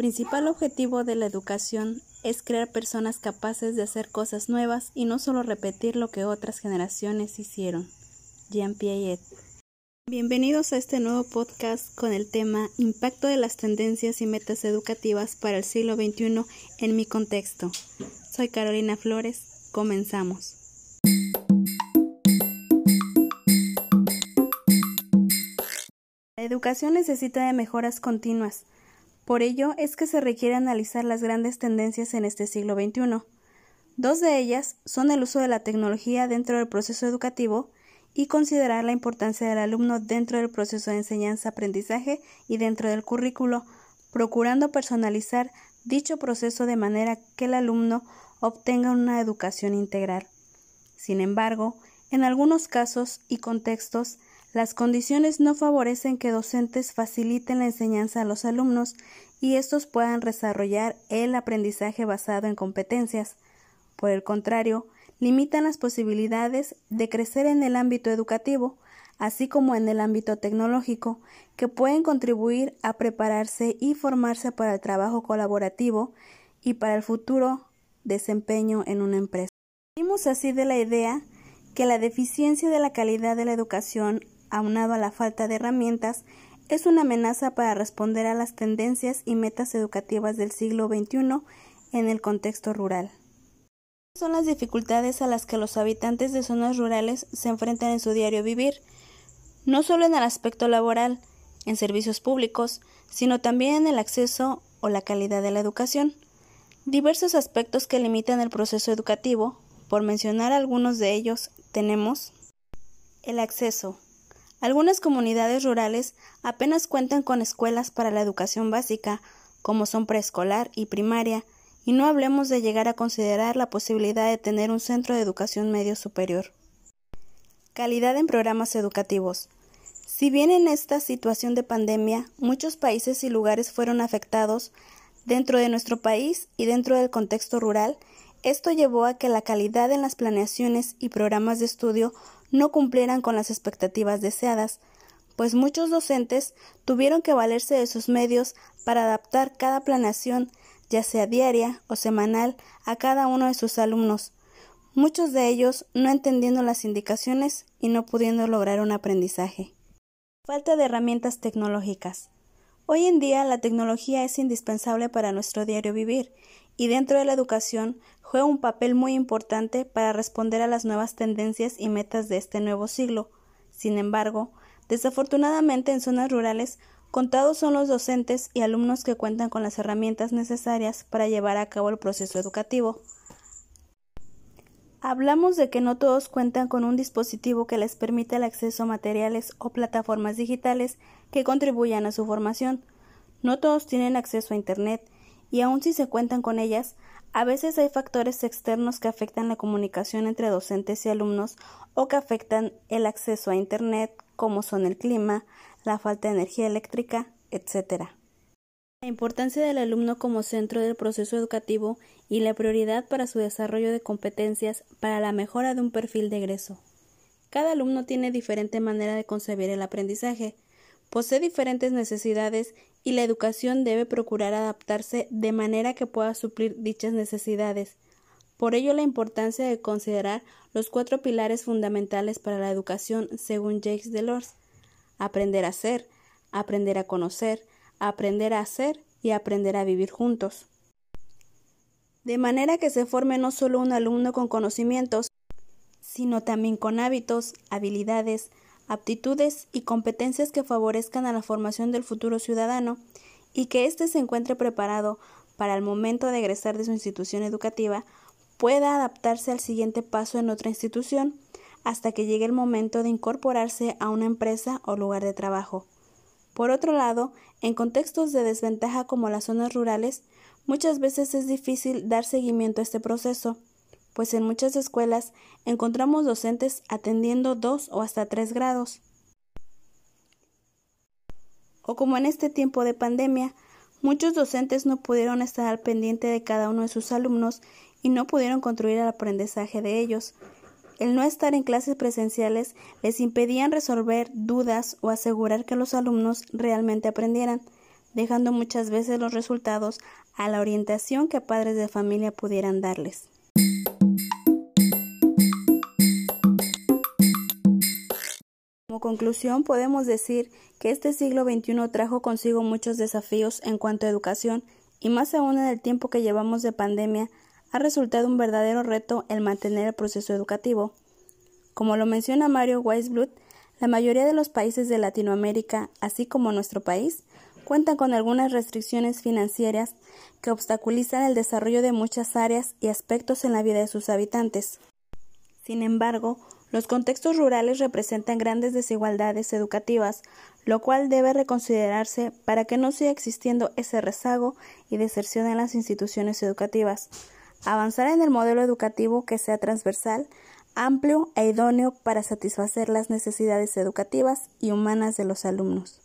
principal objetivo de la educación es crear personas capaces de hacer cosas nuevas y no solo repetir lo que otras generaciones hicieron. Jean Piaget. Bienvenidos a este nuevo podcast con el tema Impacto de las tendencias y metas educativas para el siglo XXI en mi contexto. Soy Carolina Flores. Comenzamos. La educación necesita de mejoras continuas por ello es que se requiere analizar las grandes tendencias en este siglo XXI. Dos de ellas son el uso de la tecnología dentro del proceso educativo y considerar la importancia del alumno dentro del proceso de enseñanza-aprendizaje y dentro del currículo, procurando personalizar dicho proceso de manera que el alumno obtenga una educación integral. Sin embargo, en algunos casos y contextos, las condiciones no favorecen que docentes faciliten la enseñanza a los alumnos y estos puedan desarrollar el aprendizaje basado en competencias. Por el contrario, limitan las posibilidades de crecer en el ámbito educativo, así como en el ámbito tecnológico, que pueden contribuir a prepararse y formarse para el trabajo colaborativo y para el futuro desempeño en una empresa. Vimos así de la idea que la deficiencia de la calidad de la educación aunado a la falta de herramientas, es una amenaza para responder a las tendencias y metas educativas del siglo XXI en el contexto rural. Son las dificultades a las que los habitantes de zonas rurales se enfrentan en su diario vivir, no solo en el aspecto laboral, en servicios públicos, sino también en el acceso o la calidad de la educación. Diversos aspectos que limitan el proceso educativo, por mencionar algunos de ellos, tenemos el acceso, algunas comunidades rurales apenas cuentan con escuelas para la educación básica, como son preescolar y primaria, y no hablemos de llegar a considerar la posibilidad de tener un centro de educación medio superior. Calidad en programas educativos. Si bien en esta situación de pandemia muchos países y lugares fueron afectados, dentro de nuestro país y dentro del contexto rural, esto llevó a que la calidad en las planeaciones y programas de estudio no cumplieran con las expectativas deseadas, pues muchos docentes tuvieron que valerse de sus medios para adaptar cada planeación, ya sea diaria o semanal, a cada uno de sus alumnos, muchos de ellos no entendiendo las indicaciones y no pudiendo lograr un aprendizaje. Falta de herramientas tecnológicas. Hoy en día la tecnología es indispensable para nuestro diario vivir y dentro de la educación juega un papel muy importante para responder a las nuevas tendencias y metas de este nuevo siglo. Sin embargo, desafortunadamente en zonas rurales, contados son los docentes y alumnos que cuentan con las herramientas necesarias para llevar a cabo el proceso educativo. Hablamos de que no todos cuentan con un dispositivo que les permita el acceso a materiales o plataformas digitales que contribuyan a su formación. No todos tienen acceso a Internet y aun si se cuentan con ellas, a veces hay factores externos que afectan la comunicación entre docentes y alumnos o que afectan el acceso a Internet, como son el clima, la falta de energía eléctrica, etc. La importancia del alumno como centro del proceso educativo y la prioridad para su desarrollo de competencias para la mejora de un perfil de egreso. Cada alumno tiene diferente manera de concebir el aprendizaje, posee diferentes necesidades y la educación debe procurar adaptarse de manera que pueda suplir dichas necesidades. Por ello la importancia de considerar los cuatro pilares fundamentales para la educación según Jacques Delors. Aprender a ser, aprender a conocer, aprender a hacer y aprender a vivir juntos. De manera que se forme no solo un alumno con conocimientos, sino también con hábitos, habilidades, aptitudes y competencias que favorezcan a la formación del futuro ciudadano y que éste se encuentre preparado para el momento de egresar de su institución educativa, pueda adaptarse al siguiente paso en otra institución hasta que llegue el momento de incorporarse a una empresa o lugar de trabajo. Por otro lado, en contextos de desventaja como las zonas rurales, muchas veces es difícil dar seguimiento a este proceso, pues en muchas escuelas encontramos docentes atendiendo dos o hasta tres grados. O como en este tiempo de pandemia, muchos docentes no pudieron estar al pendiente de cada uno de sus alumnos y no pudieron construir el aprendizaje de ellos. El no estar en clases presenciales les impedían resolver dudas o asegurar que los alumnos realmente aprendieran, dejando muchas veces los resultados a la orientación que padres de familia pudieran darles. Conclusión, podemos decir que este siglo XXI trajo consigo muchos desafíos en cuanto a educación y más aún en el tiempo que llevamos de pandemia, ha resultado un verdadero reto el mantener el proceso educativo. Como lo menciona Mario Weisblut, la mayoría de los países de Latinoamérica, así como nuestro país, cuentan con algunas restricciones financieras que obstaculizan el desarrollo de muchas áreas y aspectos en la vida de sus habitantes. Sin embargo, los contextos rurales representan grandes desigualdades educativas, lo cual debe reconsiderarse para que no siga existiendo ese rezago y deserción en las instituciones educativas. Avanzar en el modelo educativo que sea transversal, amplio e idóneo para satisfacer las necesidades educativas y humanas de los alumnos.